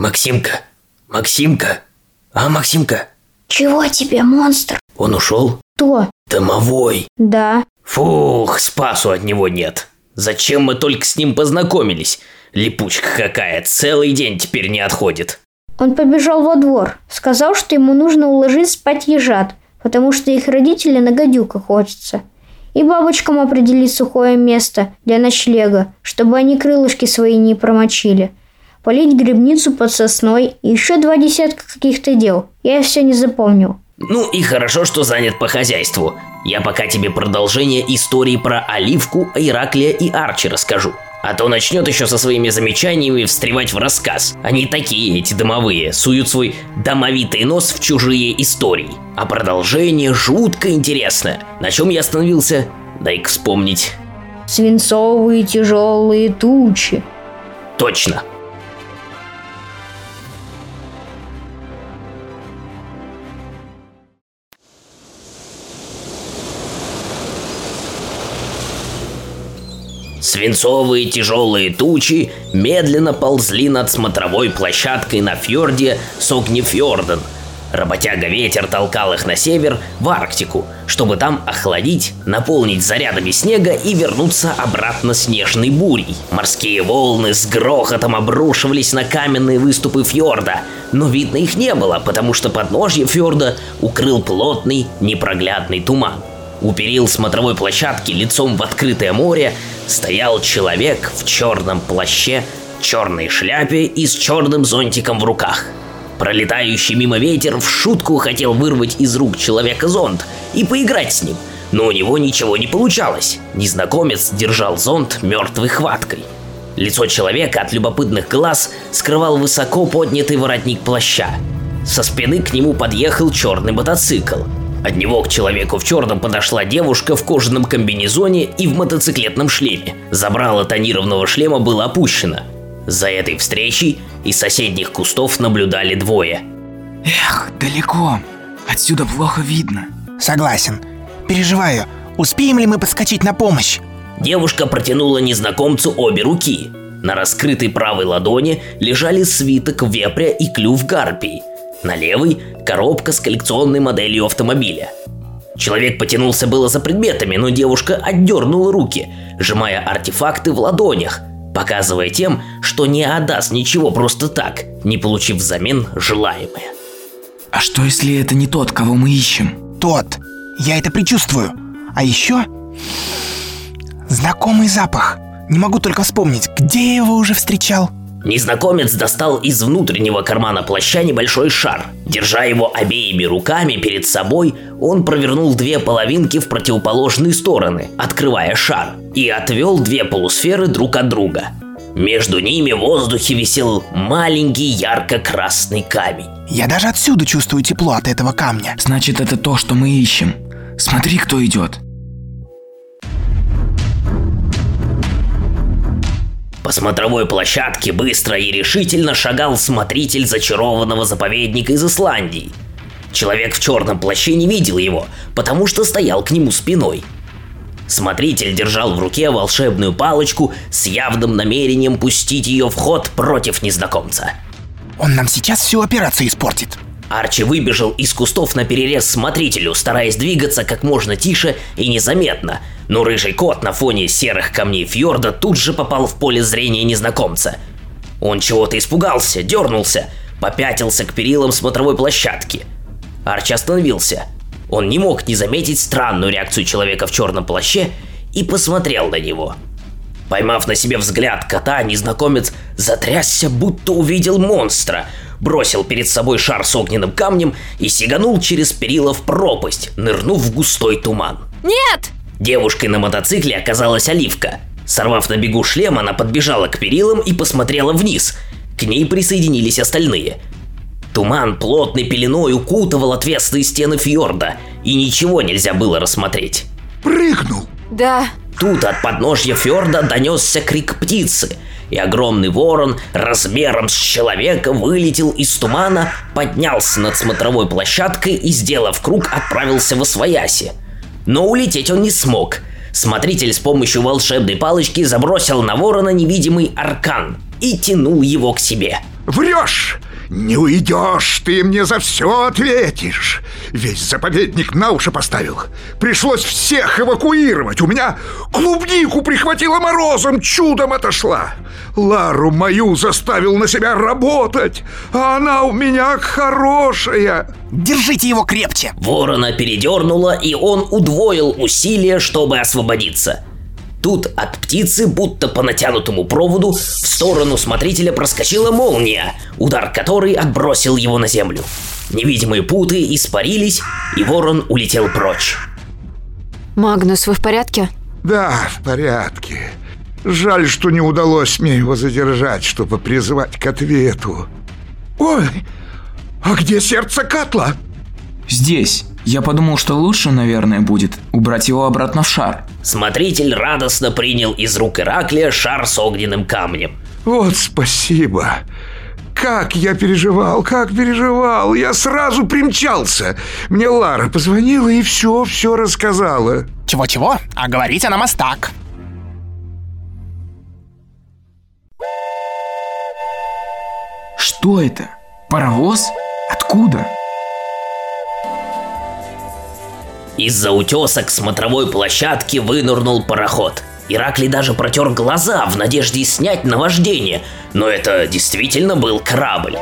Максимка, Максимка, а Максимка, Чего тебе, монстр? он ушел? Кто? Домовой. Да. Фух, спасу от него нет. Зачем мы только с ним познакомились? Липучка какая, целый день теперь не отходит. Он побежал во двор. Сказал, что ему нужно уложить спать ежат, потому что их родители на гадюках охотятся. И бабочкам определить сухое место для ночлега, чтобы они крылышки свои не промочили. Полить грибницу под сосной и еще два десятка каких-то дел. Я все не запомнил. Ну и хорошо, что занят по хозяйству. Я пока тебе продолжение истории про Оливку, Ираклия и Арчи расскажу. А то начнет еще со своими замечаниями встревать в рассказ. Они такие, эти домовые, суют свой домовитый нос в чужие истории. А продолжение жутко интересное. На чем я остановился? Дай-ка вспомнить. Свинцовые тяжелые тучи. Точно. Свинцовые тяжелые тучи медленно ползли над смотровой площадкой на фьорде Согнефьорден. Работяга ветер толкал их на север, в Арктику, чтобы там охладить, наполнить зарядами снега и вернуться обратно снежной бурей. Морские волны с грохотом обрушивались на каменные выступы фьорда, но видно их не было, потому что подножье фьорда укрыл плотный, непроглядный туман. У смотровой площадки лицом в открытое море стоял человек в черном плаще, черной шляпе и с черным зонтиком в руках. Пролетающий мимо ветер в шутку хотел вырвать из рук человека зонт и поиграть с ним, но у него ничего не получалось. Незнакомец держал зонт мертвой хваткой. Лицо человека от любопытных глаз скрывал высоко поднятый воротник плаща. Со спины к нему подъехал черный мотоцикл. От него к человеку в черном подошла девушка в кожаном комбинезоне и в мотоциклетном шлеме. Забрало тонированного шлема было опущено. За этой встречей из соседних кустов наблюдали двое. Эх, далеко. Отсюда плохо видно. Согласен. Переживаю, успеем ли мы подскочить на помощь? Девушка протянула незнакомцу обе руки. На раскрытой правой ладони лежали свиток вепря и клюв гарпии. На левой – коробка с коллекционной моделью автомобиля. Человек потянулся было за предметами, но девушка отдернула руки, сжимая артефакты в ладонях, показывая тем, что не отдаст ничего просто так, не получив взамен желаемое. А что если это не тот, кого мы ищем? Тот. Я это предчувствую. А еще... Знакомый запах. Не могу только вспомнить, где я его уже встречал. Незнакомец достал из внутреннего кармана плаща небольшой шар. Держа его обеими руками перед собой, он провернул две половинки в противоположные стороны, открывая шар, и отвел две полусферы друг от друга. Между ними в воздухе висел маленький ярко-красный камень. Я даже отсюда чувствую тепло от этого камня. Значит, это то, что мы ищем. Смотри, кто идет. По смотровой площадке быстро и решительно шагал смотритель зачарованного заповедника из Исландии. Человек в черном плаще не видел его, потому что стоял к нему спиной. Смотритель держал в руке волшебную палочку с явным намерением пустить ее в ход против незнакомца. Он нам сейчас всю операцию испортит. Арчи выбежал из кустов на перерез смотрителю, стараясь двигаться как можно тише и незаметно, но рыжий кот на фоне серых камней фьорда тут же попал в поле зрения незнакомца. Он чего-то испугался, дернулся, попятился к перилам смотровой площадки. Арчи остановился. Он не мог не заметить странную реакцию человека в черном плаще и посмотрел на него. Поймав на себе взгляд кота, незнакомец затрясся, будто увидел монстра, бросил перед собой шар с огненным камнем и сиганул через перила в пропасть, нырнув в густой туман. Нет! Девушкой на мотоцикле оказалась Оливка. Сорвав на бегу шлем, она подбежала к перилам и посмотрела вниз. К ней присоединились остальные. Туман плотной пеленой укутывал отвесные стены фьорда, и ничего нельзя было рассмотреть. Прыгнул. Да, Тут от подножья фьорда донесся крик птицы, и огромный ворон размером с человека вылетел из тумана, поднялся над смотровой площадкой и, сделав круг, отправился в Освояси. Но улететь он не смог. Смотритель с помощью волшебной палочки забросил на ворона невидимый аркан и тянул его к себе. Врешь! Не уйдешь, ты мне за все ответишь. Весь заповедник на уши поставил. Пришлось всех эвакуировать. У меня клубнику прихватило морозом, чудом отошла. Лару мою заставил на себя работать, а она у меня хорошая. Держите его крепче. Ворона передернула, и он удвоил усилия, чтобы освободиться. Тут от птицы, будто по натянутому проводу, в сторону смотрителя проскочила молния, удар которой отбросил его на землю. Невидимые путы испарились, и ворон улетел прочь. Магнус, вы в порядке? Да, в порядке. Жаль, что не удалось мне его задержать, чтобы призвать к ответу. Ой, а где сердце Катла? Здесь. Я подумал, что лучше, наверное, будет убрать его обратно в шар. Смотритель радостно принял из рук Ираклия шар с огненным камнем. Вот спасибо. Как я переживал, как переживал. Я сразу примчался. Мне Лара позвонила и все, все рассказала. Чего-чего? А говорить она мастак. Что это? Паровоз? Откуда? Из-за утеса к смотровой площадке вынырнул пароход. Ираклий даже протер глаза в надежде снять наваждение, но это действительно был корабль.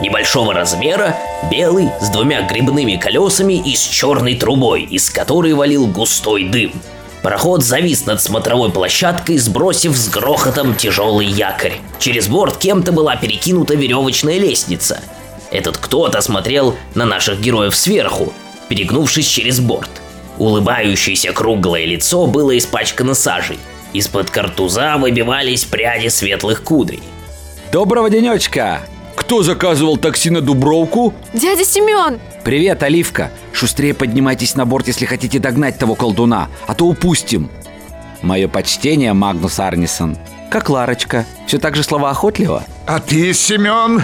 Небольшого размера, белый, с двумя грибными колесами и с черной трубой, из которой валил густой дым. Пароход завис над смотровой площадкой, сбросив с грохотом тяжелый якорь. Через борт кем-то была перекинута веревочная лестница. Этот кто-то смотрел на наших героев сверху, перегнувшись через борт. Улыбающееся круглое лицо было испачкано сажей. Из-под картуза выбивались пряди светлых кудрей. Доброго денечка! Кто заказывал такси на Дубровку? Дядя Семен! Привет, Оливка! Шустрее поднимайтесь на борт, если хотите догнать того колдуна, а то упустим. Мое почтение, Магнус Арнисон. Как Ларочка, все так же словоохотливо? А ты, Семен,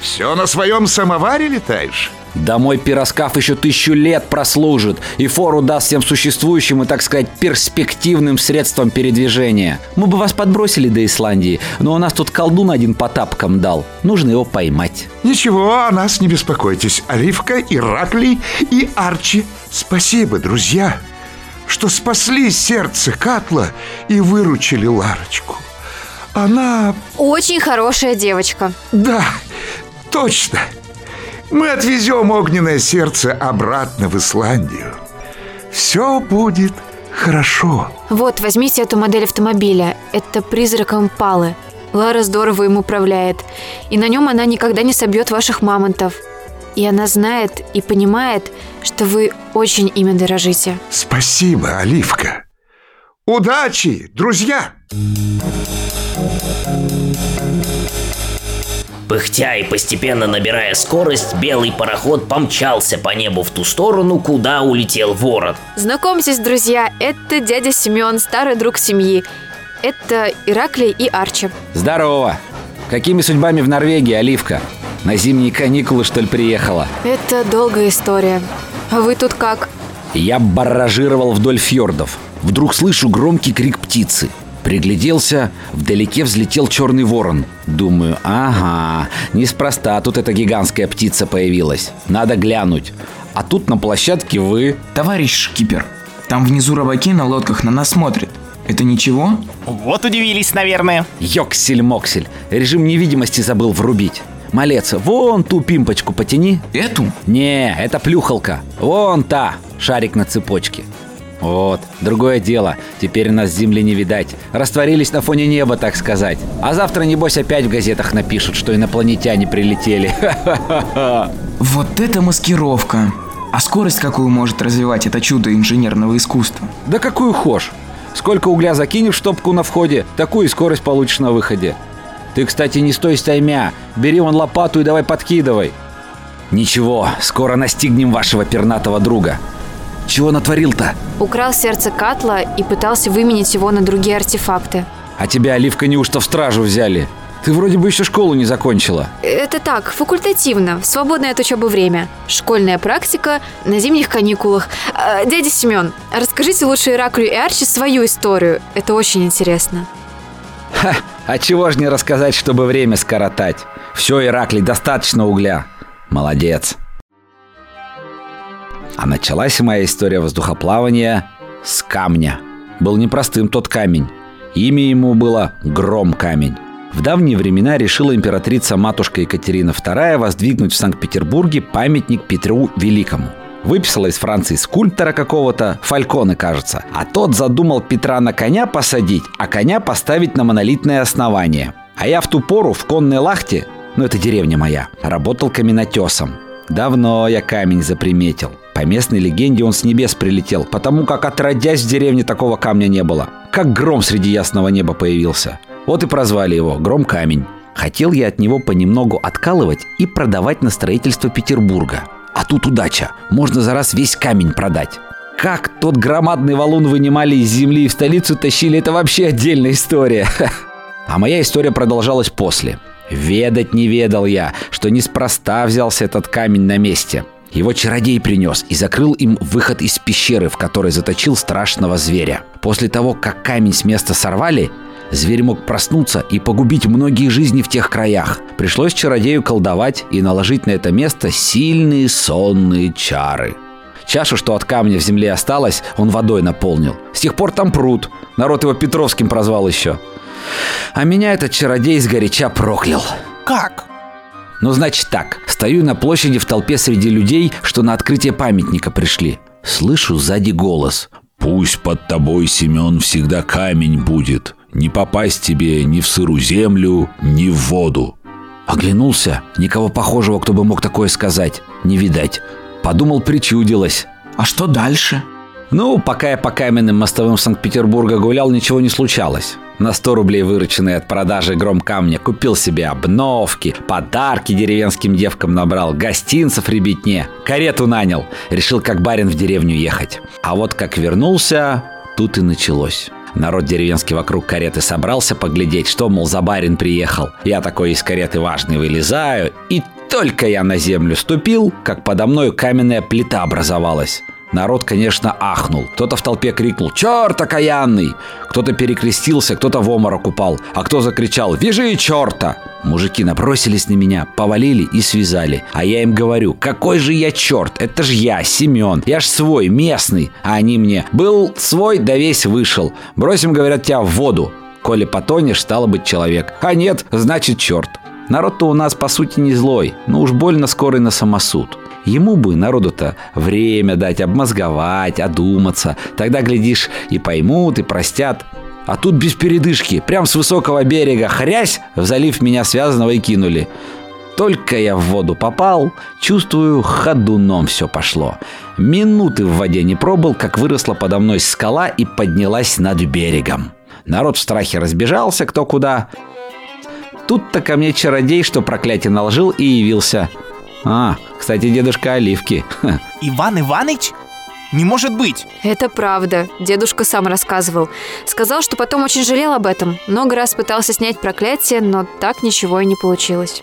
все на своем самоваре летаешь? Да мой пироскаф еще тысячу лет прослужит и фору даст всем существующим и, так сказать, перспективным средствам передвижения. Мы бы вас подбросили до Исландии, но у нас тут колдун один по тапкам дал. Нужно его поймать. Ничего, о нас не беспокойтесь. Оливка, Ираклий и Арчи. Спасибо, друзья, что спасли сердце Катла и выручили Ларочку. Она... Очень хорошая девочка. Да, точно. Мы отвезем огненное сердце обратно в Исландию. Все будет хорошо. Вот, возьмите эту модель автомобиля. Это призрак Импалы. Лара здорово им управляет. И на нем она никогда не собьет ваших мамонтов. И она знает и понимает, что вы очень ими дорожите. Спасибо, Оливка. Удачи, друзья! Пыхтя и постепенно набирая скорость, белый пароход помчался по небу в ту сторону, куда улетел ворон. Знакомьтесь, друзья, это дядя Семен, старый друг семьи. Это Ираклий и Арчи. Здорово! Какими судьбами в Норвегии, Оливка? На зимние каникулы, что ли, приехала? Это долгая история. А вы тут как? Я барражировал вдоль фьордов. Вдруг слышу громкий крик птицы. Пригляделся, вдалеке взлетел черный ворон. Думаю, ага, неспроста тут эта гигантская птица появилась. Надо глянуть. А тут на площадке вы... Товарищ шкипер, там внизу рыбаки на лодках на нас смотрят. Это ничего? Вот удивились, наверное. Йоксель-моксель. Режим невидимости забыл врубить. Малец, вон ту пимпочку потяни. Эту? Не, это плюхалка. Вон та, шарик на цепочке. Вот, другое дело. Теперь нас земли не видать. Растворились на фоне неба, так сказать. А завтра, небось, опять в газетах напишут, что инопланетяне прилетели. Вот это маскировка. А скорость какую может развивать это чудо инженерного искусства? Да какую хошь. Сколько угля закинешь в топку на входе, такую и скорость получишь на выходе. Ты, кстати, не стой стаймя. Бери вон лопату и давай подкидывай. Ничего, скоро настигнем вашего пернатого друга. Чего натворил-то? Украл сердце Катла и пытался выменить его на другие артефакты. А тебя, Оливка, неужто в стражу взяли? Ты вроде бы еще школу не закончила. Это так, факультативно, в свободное от учебы время. Школьная практика на зимних каникулах. А, дядя Семен, расскажите лучше Ираклю и Арчи свою историю. Это очень интересно. Ха, а чего ж не рассказать, чтобы время скоротать? Все, Ираклий, достаточно угля. Молодец. А началась моя история воздухоплавания с камня. Был непростым тот камень. Имя ему было Гром Камень. В давние времена решила императрица-матушка Екатерина II воздвигнуть в Санкт-Петербурге памятник Петру Великому. Выписала из Франции скульптора какого-то, Фальконы, кажется. А тот задумал Петра на коня посадить, а коня поставить на монолитное основание. А я в ту пору в конной лахте, ну это деревня моя, работал каменотесом. Давно я камень заприметил. По местной легенде он с небес прилетел, потому как отродясь в деревне такого камня не было. Как гром среди ясного неба появился. Вот и прозвали его Гром Камень. Хотел я от него понемногу откалывать и продавать на строительство Петербурга. А тут удача. Можно за раз весь камень продать. Как тот громадный валун вынимали из земли и в столицу тащили, это вообще отдельная история. А моя история продолжалась после. Ведать не ведал я, что неспроста взялся этот камень на месте. Его чародей принес и закрыл им выход из пещеры, в которой заточил страшного зверя. После того, как камень с места сорвали, Зверь мог проснуться и погубить многие жизни в тех краях. Пришлось чародею колдовать и наложить на это место сильные сонные чары. Чашу, что от камня в земле осталось, он водой наполнил. С тех пор там пруд. Народ его Петровским прозвал еще. А меня этот чародей сгоряча проклял. Как? Ну, значит так. Стою на площади в толпе среди людей, что на открытие памятника пришли. Слышу сзади голос. «Пусть под тобой, Семен, всегда камень будет. Не попасть тебе ни в сырую землю, ни в воду. Оглянулся. Никого похожего, кто бы мог такое сказать. Не видать. Подумал, причудилось. А что дальше? Ну, пока я по каменным мостовым Санкт-Петербурга гулял, ничего не случалось. На 100 рублей, вырученные от продажи гром камня, купил себе обновки, подарки деревенским девкам набрал, гостинцев ребятне, карету нанял. Решил, как барин в деревню ехать. А вот как вернулся, тут и началось. Народ деревенский вокруг кареты собрался поглядеть, что, мол, за барин приехал. Я такой из кареты важный вылезаю, и только я на землю ступил, как подо мной каменная плита образовалась. Народ, конечно, ахнул. Кто-то в толпе крикнул «Черт окаянный!» Кто-то перекрестился, кто-то в оморок упал, а кто закричал «Вяжи черта!» Мужики набросились на меня, повалили и связали. А я им говорю «Какой же я черт? Это же я, Семен. Я ж свой, местный». А они мне «Был свой, да весь вышел. Бросим, говорят, тебя в воду. Коли потонешь, стало быть человек. А нет, значит черт». Народ-то у нас, по сути, не злой, но уж больно скорый на самосуд. Ему бы, народу-то, время дать, обмозговать, одуматься. Тогда, глядишь, и поймут, и простят. А тут без передышки, прям с высокого берега, хрясь, в залив меня связанного и кинули. Только я в воду попал, чувствую, ходуном все пошло. Минуты в воде не пробыл, как выросла подо мной скала и поднялась над берегом. Народ в страхе разбежался кто куда. Тут-то ко мне чародей, что проклятие наложил, и явился – а, кстати, дедушка Оливки. Иван Иваныч? Не может быть! Это правда. Дедушка сам рассказывал. Сказал, что потом очень жалел об этом. Много раз пытался снять проклятие, но так ничего и не получилось.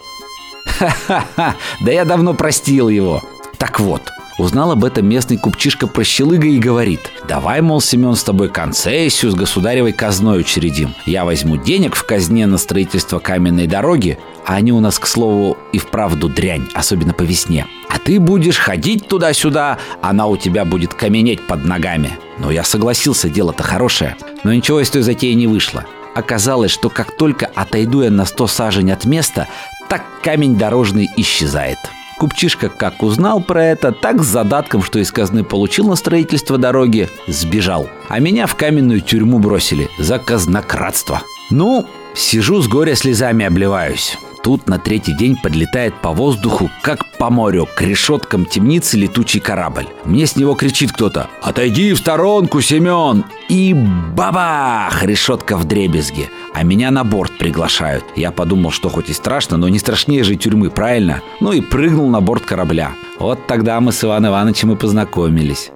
Ха-ха-ха! Да я давно простил его. Так вот, Узнал об этом местный купчишка-прощелыга и говорит «Давай, мол, Семен, с тобой концессию с государевой казной учредим. Я возьму денег в казне на строительство каменной дороги, а они у нас, к слову, и вправду дрянь, особенно по весне. А ты будешь ходить туда-сюда, она у тебя будет каменеть под ногами». Но я согласился, дело-то хорошее. Но ничего из той затеи не вышло. Оказалось, что как только отойду я на сто сажень от места, так камень дорожный исчезает. Купчишка как узнал про это, так с задатком, что из казны получил на строительство дороги, сбежал. А меня в каменную тюрьму бросили за казнократство. Ну, сижу с горя слезами обливаюсь. Тут на третий день подлетает по воздуху, как по морю, к решеткам темницы летучий корабль. Мне с него кричит кто-то «Отойди в сторонку, Семен!» И бабах! Решетка в дребезге. А меня на борт приглашают. Я подумал, что хоть и страшно, но не страшнее же тюрьмы, правильно? Ну и прыгнул на борт корабля. Вот тогда мы с Иваном Ивановичем и познакомились.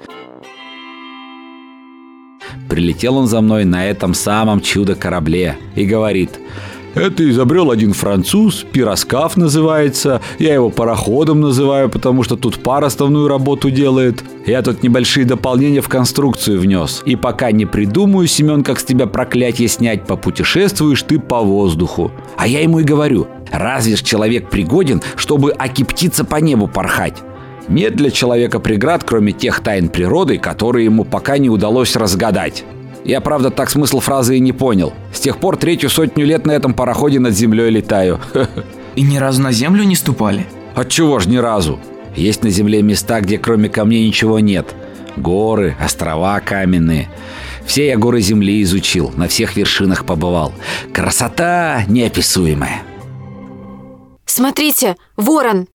Прилетел он за мной на этом самом чудо-корабле и говорит – это изобрел один француз, пироскаф называется. Я его пароходом называю, потому что тут пар основную работу делает. Я тут небольшие дополнения в конструкцию внес. И пока не придумаю, Семен, как с тебя проклятие снять, попутешествуешь ты по воздуху. А я ему и говорю, Разве ж человек пригоден, чтобы окиптиться по небу порхать? Нет для человека преград, кроме тех тайн природы, которые ему пока не удалось разгадать. Я, правда, так смысл фразы и не понял. С тех пор третью сотню лет на этом пароходе над землей летаю. И ни разу на землю не ступали? Отчего ж ни разу? Есть на земле места, где кроме камней ничего нет. Горы, острова каменные. Все я горы земли изучил, на всех вершинах побывал. Красота неописуемая. Смотрите, ворон!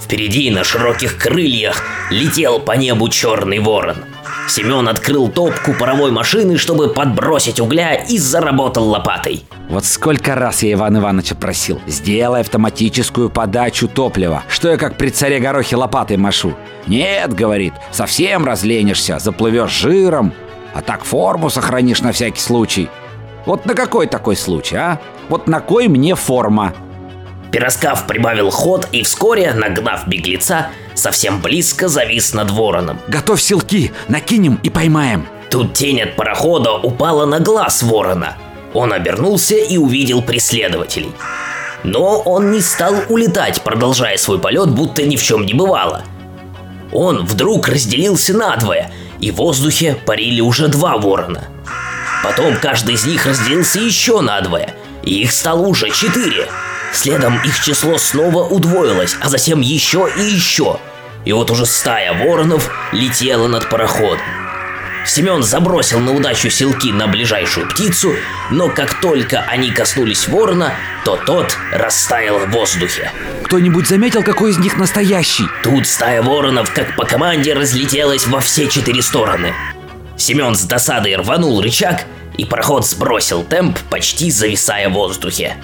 Впереди на широких крыльях летел по небу черный ворон. Семен открыл топку паровой машины, чтобы подбросить угля и заработал лопатой. Вот сколько раз я Иван Ивановича просил, сделай автоматическую подачу топлива, что я как при царе Горохе лопатой машу. Нет, говорит, совсем разленишься, заплывешь жиром, а так форму сохранишь на всякий случай. Вот на какой такой случай, а? Вот на кой мне форма? Пироскав прибавил ход и вскоре, нагнав беглеца, совсем близко завис над вороном. Готовь силки, накинем и поймаем. Тут тень от парохода упала на глаз ворона. Он обернулся и увидел преследователей. Но он не стал улетать, продолжая свой полет, будто ни в чем не бывало. Он вдруг разделился надвое, и в воздухе парили уже два ворона. Потом каждый из них разделился еще надвое, и их стало уже четыре. Следом их число снова удвоилось, а затем еще и еще. И вот уже стая воронов летела над пароходом. Семен забросил на удачу селки на ближайшую птицу, но как только они коснулись ворона, то тот растаял в воздухе. Кто-нибудь заметил, какой из них настоящий? Тут стая воронов, как по команде, разлетелась во все четыре стороны. Семен с досадой рванул рычаг, и пароход сбросил темп, почти зависая в воздухе.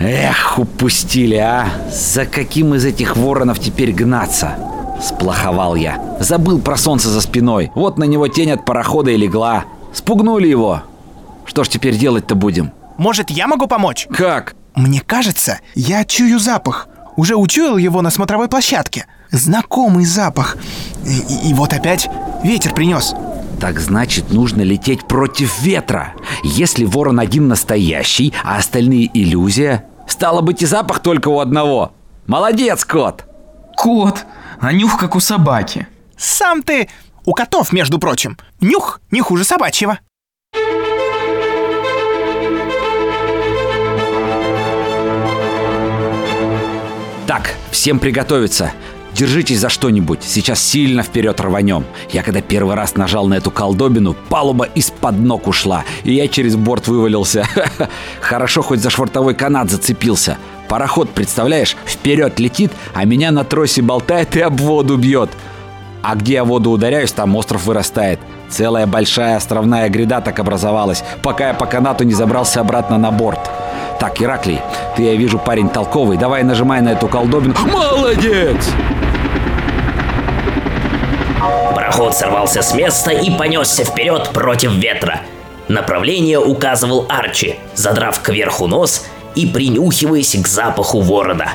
Эх, упустили, а! За каким из этих воронов теперь гнаться? Сплоховал я. Забыл про солнце за спиной. Вот на него тень от парохода и легла. Спугнули его. Что ж теперь делать-то будем? Может, я могу помочь? Как? Мне кажется, я чую запах. Уже учуял его на смотровой площадке. Знакомый запах. И, и, и вот опять ветер принес. Так значит, нужно лететь против ветра. Если ворон один настоящий, а остальные иллюзия, стало быть и запах только у одного. Молодец, кот! Кот, а нюх как у собаки. Сам ты у котов, между прочим. Нюх не хуже собачьего. Так, всем приготовиться. Держитесь за что-нибудь, сейчас сильно вперед рванем. Я когда первый раз нажал на эту колдобину, палуба из-под ног ушла, и я через борт вывалился. Хорошо, хоть за швартовой канат зацепился. Пароход, представляешь, вперед летит, а меня на тросе болтает и об воду бьет. А где я воду ударяюсь, там остров вырастает. Целая большая островная гряда так образовалась, пока я по канату не забрался обратно на борт. Так, Ираклий, ты, я вижу, парень толковый. Давай нажимай на эту колдобину. Молодец! Пароход сорвался с места и понесся вперед против ветра. Направление указывал Арчи, задрав кверху нос и принюхиваясь к запаху ворона.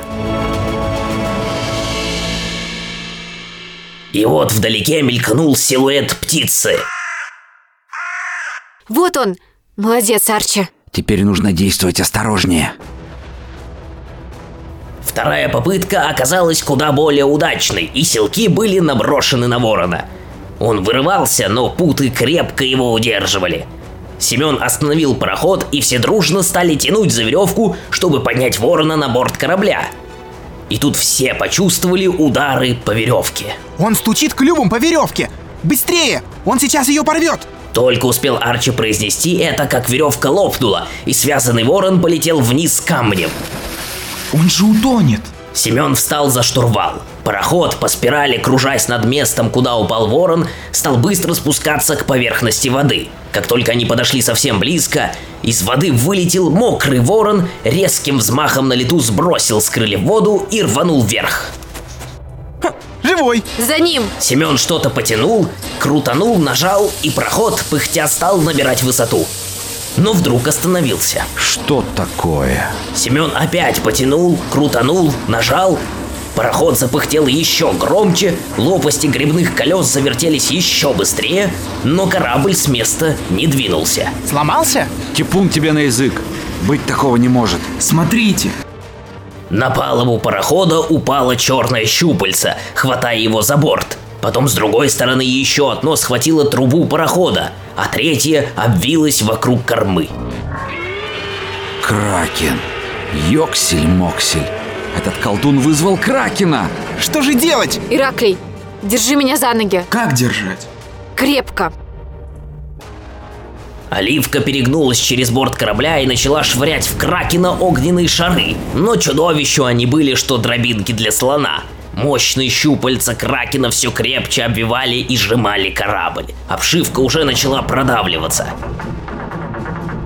И вот вдалеке мелькнул силуэт птицы. Вот он! Молодец, Арчи! Теперь нужно действовать осторожнее. Вторая попытка оказалась куда более удачной, и селки были наброшены на ворона. Он вырывался, но путы крепко его удерживали. Семен остановил пароход, и все дружно стали тянуть за веревку, чтобы поднять ворона на борт корабля. И тут все почувствовали удары по веревке. Он стучит клювом по веревке. Быстрее! Он сейчас ее порвет! Только успел Арчи произнести это, как веревка лопнула, и связанный ворон полетел вниз камнем. Он же утонет. Семен встал за штурвал. Пароход, по спирали, кружась над местом, куда упал ворон, стал быстро спускаться к поверхности воды. Как только они подошли совсем близко, из воды вылетел мокрый ворон, резким взмахом на лету сбросил с крылья в воду и рванул вверх. Живой! За ним! Семен что-то потянул, крутанул, нажал, и проход, пыхтя, стал набирать высоту. Но вдруг остановился. Что такое? Семен опять потянул, крутанул, нажал, Пароход запыхтел еще громче, лопасти грибных колес завертелись еще быстрее, но корабль с места не двинулся. Сломался? Типун тебе на язык. Быть такого не может. Смотрите, На палубу парохода упало черное щупальце, хватая его за борт. Потом с другой стороны еще одно схватило трубу парохода, а третье обвилось вокруг кормы. Кракен. Йоксель-моксель. Этот колдун вызвал Кракена. Что же делать? Ираклий, держи меня за ноги. как держать? Крепко. Оливка перегнулась через борт корабля и начала швырять в Кракена огненные шары. Но чудовищу они были, что дробинки для слона. Мощные щупальца Кракена все крепче обвивали и сжимали корабль. Обшивка уже начала продавливаться.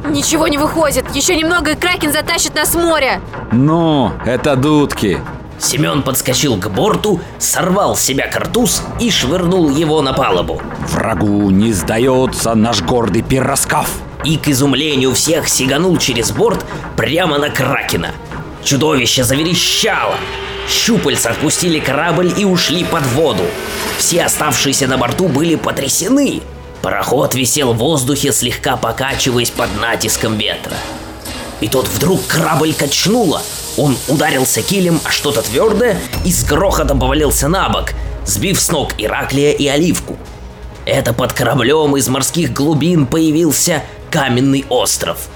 Ничего не выходит. Еще немного, и Кракен затащит нас в море. Ну, это дудки. Семен подскочил к борту, сорвал с себя картуз и швырнул его на палубу. Врагу не сдается наш гордый пироскав. И к изумлению всех сиганул через борт прямо на Кракена. Чудовище заверещало. Щупальца отпустили корабль и ушли под воду. Все оставшиеся на борту были потрясены. Пароход висел в воздухе, слегка покачиваясь под натиском ветра. И тут вдруг корабль качнуло. Он ударился килем о что-то твердое и с грохотом повалился на бок, сбив с ног Ираклия и Оливку. Это под кораблем из морских глубин появился каменный остров.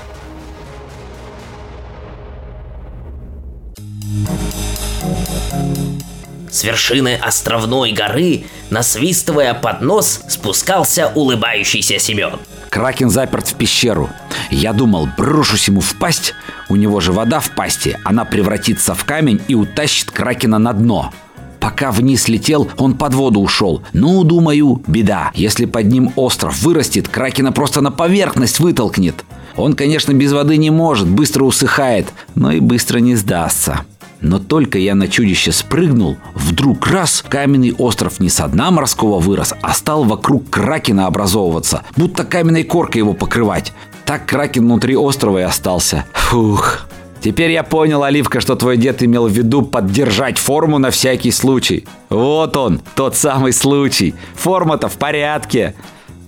С вершины островной горы, насвистывая под нос, спускался улыбающийся Семен. Кракен заперт в пещеру. Я думал, брошусь ему в пасть. У него же вода в пасти. Она превратится в камень и утащит Кракена на дно. Пока вниз летел, он под воду ушел. Ну, думаю, беда. Если под ним остров вырастет, Кракена просто на поверхность вытолкнет. Он, конечно, без воды не может, быстро усыхает, но и быстро не сдастся. Но только я на чудище спрыгнул, вдруг раз, каменный остров не со дна морского вырос, а стал вокруг кракена образовываться, будто каменной коркой его покрывать. Так кракен внутри острова и остался. Фух. Теперь я понял, Оливка, что твой дед имел в виду поддержать форму на всякий случай. Вот он, тот самый случай. Форма-то в порядке.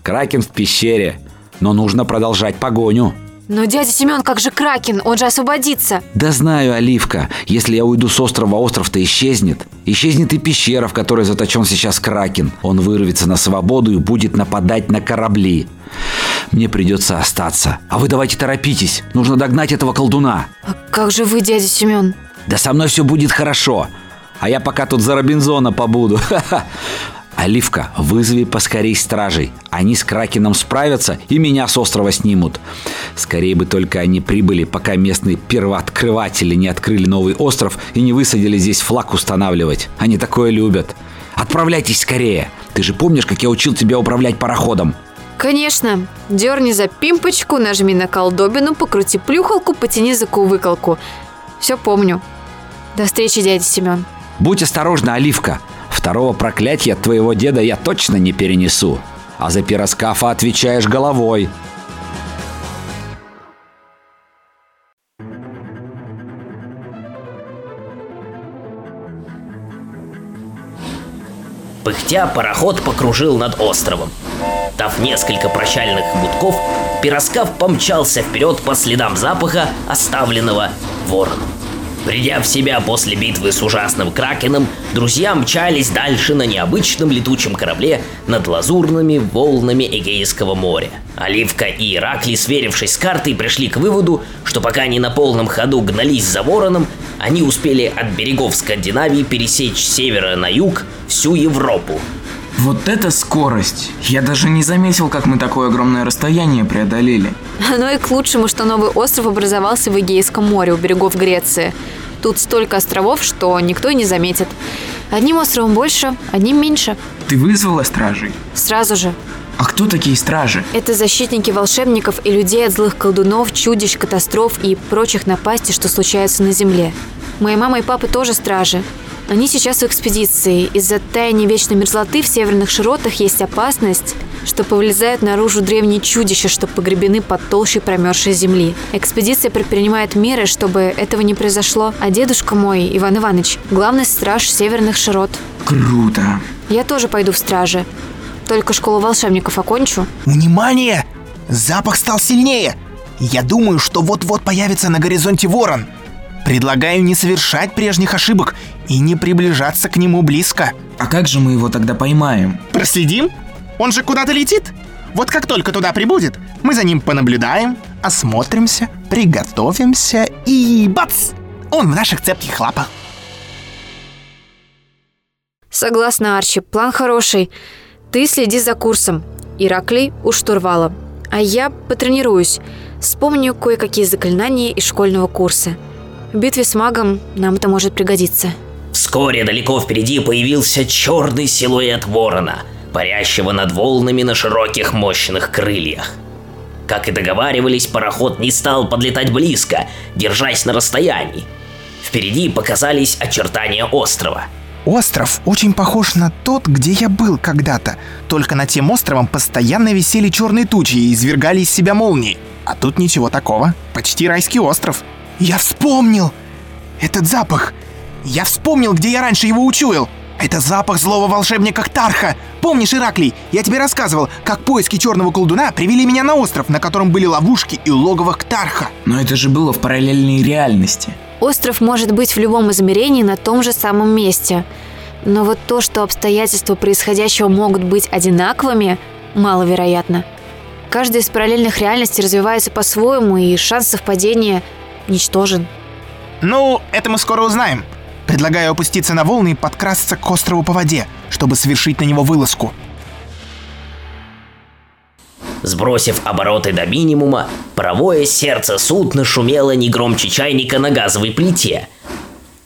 Кракен в пещере. Но нужно продолжать погоню. Но дядя Семен, как же Кракен? Он же освободится. Да знаю, Оливка, если я уйду с острова, остров-то исчезнет. Исчезнет и пещера, в которой заточен сейчас Кракен. Он вырвется на свободу и будет нападать на корабли. Мне придется остаться. А вы давайте торопитесь. Нужно догнать этого колдуна. А как же вы, дядя Семен? Да со мной все будет хорошо. А я пока тут за Робинзона побуду. Оливка, вызови поскорей стражей. Они с Кракеном справятся и меня с острова снимут. Скорее бы только они прибыли, пока местные первооткрыватели не открыли новый остров и не высадили здесь флаг устанавливать. Они такое любят. Отправляйтесь скорее. Ты же помнишь, как я учил тебя управлять пароходом? Конечно. Дерни за пимпочку, нажми на колдобину, покрути плюхалку, потяни за кувыкалку. Все помню. До встречи, дядя Семен. Будь осторожна, Оливка. Второго проклятия от твоего деда я точно не перенесу. А за пироскафа отвечаешь головой. Пыхтя, пароход покружил над островом. Дав несколько прощальных гудков, пироскав помчался вперед по следам запаха, оставленного вороном. Придя в себя после битвы с ужасным кракеном, друзья мчались дальше на необычном летучем корабле над лазурными волнами Эгейского моря. Оливка и Ираклий, сверившись с картой, пришли к выводу, что пока они на полном ходу гнались за вороном, они успели от берегов Скандинавии пересечь с севера на юг всю Европу. Вот это скорость! Я даже не заметил, как мы такое огромное расстояние преодолели. Оно и к лучшему, что новый остров образовался в Эгейском море у берегов Греции. Тут столько островов, что никто и не заметит. Одним островом больше, одним меньше. Ты вызвала стражей? Сразу же. А кто такие стражи? Это защитники волшебников и людей от злых колдунов, чудищ, катастроф и прочих напастей, что случаются на Земле. Моя мама и папа тоже стражи. Они сейчас в экспедиции. Из-за таяния вечной мерзлоты в северных широтах есть опасность, то повылезают наружу древние чудища, что погребены под толщей промерзшей земли. Экспедиция предпринимает меры, чтобы этого не произошло, а дедушка мой, Иван Иванович, главный страж северных широт. Круто. Я тоже пойду в стражи. Только школу волшебников окончу. Внимание! Запах стал сильнее. Я думаю, что вот-вот появится на горизонте ворон. Предлагаю не совершать прежних ошибок и не приближаться к нему близко. А как же мы его тогда поймаем? Проследим? Он же куда-то летит. Вот как только туда прибудет, мы за ним понаблюдаем, осмотримся, приготовимся и бац! Он в наших цепких лапах. Согласна, Арчи, план хороший. Ты следи за курсом. Ираклий у штурвала. А я потренируюсь. Вспомню кое-какие заклинания из школьного курса. В битве с магом нам это может пригодиться. Вскоре далеко впереди появился черный силуэт ворона, парящего над волнами на широких мощных крыльях. Как и договаривались, пароход не стал подлетать близко, держась на расстоянии. Впереди показались очертания острова. Остров очень похож на тот, где я был когда-то. Только над тем островом постоянно висели черные тучи и извергали из себя молнии. А тут ничего такого. Почти райский остров. Я вспомнил! Этот запах! Я вспомнил, где я раньше его учуял! Это запах злого волшебника Ктарха! Помнишь, Ираклий, я тебе рассказывал, как поиски черного колдуна привели меня на остров, на котором были ловушки и логово Ктарха. Но это же было в параллельной реальности. Остров может быть в любом измерении на том же самом месте. Но вот то, что обстоятельства происходящего могут быть одинаковыми, маловероятно. Каждая из параллельных реальностей развивается по-своему, и шанс совпадения ничтожен. Ну, это мы скоро узнаем. Предлагаю опуститься на волны и подкрасться к острову по воде, чтобы совершить на него вылазку. Сбросив обороты до минимума, паровое сердце судна шумело не громче чайника на газовой плите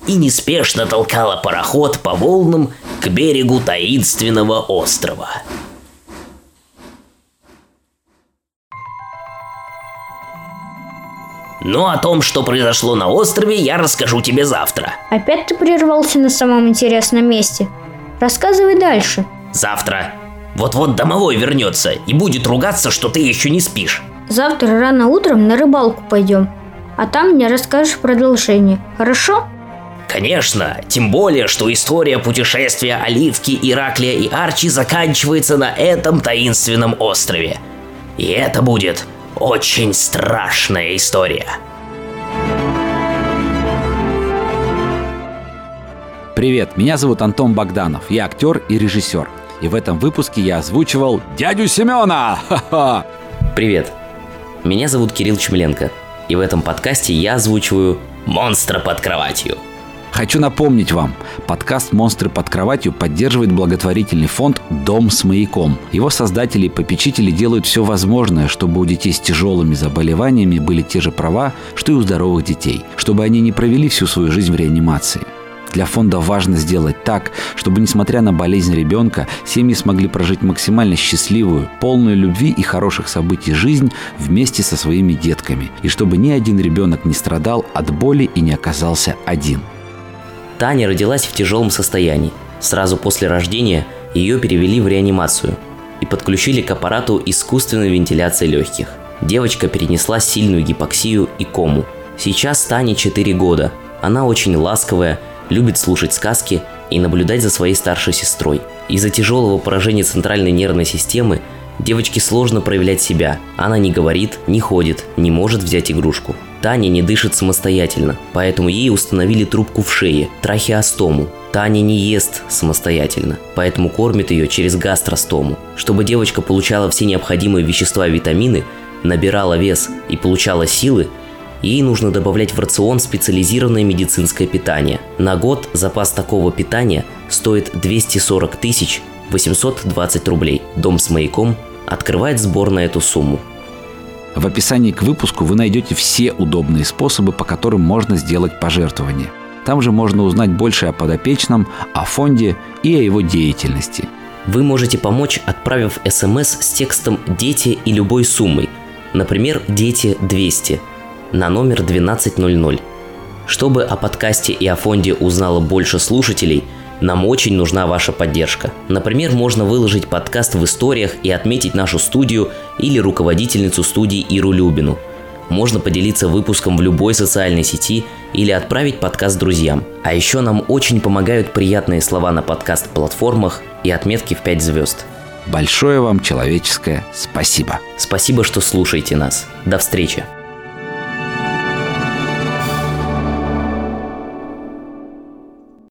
и неспешно толкало пароход по волнам к берегу таинственного острова. Но о том, что произошло на острове, я расскажу тебе завтра. Опять ты прервался на самом интересном месте. Рассказывай дальше. Завтра. Вот-вот домовой вернется и будет ругаться, что ты еще не спишь. Завтра рано утром на рыбалку пойдем. А там мне расскажешь продолжение. Хорошо? Конечно, тем более, что история путешествия Оливки, Ираклия и Арчи заканчивается на этом таинственном острове. И это будет очень страшная история. Привет, меня зовут Антон Богданов, я актер и режиссер. И в этом выпуске я озвучивал дядю Семена! Ха-ха! Привет, меня зовут Кирилл Чмеленко, и в этом подкасте я озвучиваю «Монстра под кроватью». Хочу напомнить вам, подкаст «Монстры под кроватью» поддерживает благотворительный фонд «Дом с маяком». Его создатели и попечители делают все возможное, чтобы у детей с тяжелыми заболеваниями были те же права, что и у здоровых детей, чтобы они не провели всю свою жизнь в реанимации. Для фонда важно сделать так, чтобы, несмотря на болезнь ребенка, семьи смогли прожить максимально счастливую, полную любви и хороших событий жизнь вместе со своими детками, и чтобы ни один ребенок не страдал от боли и не оказался один – Таня родилась в тяжелом состоянии. Сразу после рождения ее перевели в реанимацию и подключили к аппарату искусственной вентиляции легких. Девочка перенесла сильную гипоксию и кому. Сейчас Тане 4 года. Она очень ласковая, любит слушать сказки и наблюдать за своей старшей сестрой. Из-за тяжелого поражения центральной нервной системы девочке сложно проявлять себя. Она не говорит, не ходит, не может взять игрушку. Таня не дышит самостоятельно, поэтому ей установили трубку в шее, трахеостому. Таня не ест самостоятельно, поэтому кормит ее через гастростому. Чтобы девочка получала все необходимые вещества и витамины, набирала вес и получала силы, ей нужно добавлять в рацион специализированное медицинское питание. На год запас такого питания стоит 240 тысяч 820 рублей. Дом с маяком открывает сбор на эту сумму. В описании к выпуску вы найдете все удобные способы, по которым можно сделать пожертвование. Там же можно узнать больше о подопечном, о фонде и о его деятельности. Вы можете помочь, отправив смс с текстом «Дети» и любой суммой, например, «Дети 200» на номер 1200. Чтобы о подкасте и о фонде узнало больше слушателей, Нам очень нужна ваша поддержка. Например, можно выложить подкаст в историях и отметить нашу студию или руководительницу студии Иру Любину. Можно поделиться выпуском в любой социальной сети или отправить подкаст друзьям. А еще нам очень помогают приятные слова на подкаст-платформах и отметки в 5 звезд. Большое вам человеческое спасибо. Спасибо, что слушаете нас. До встречи.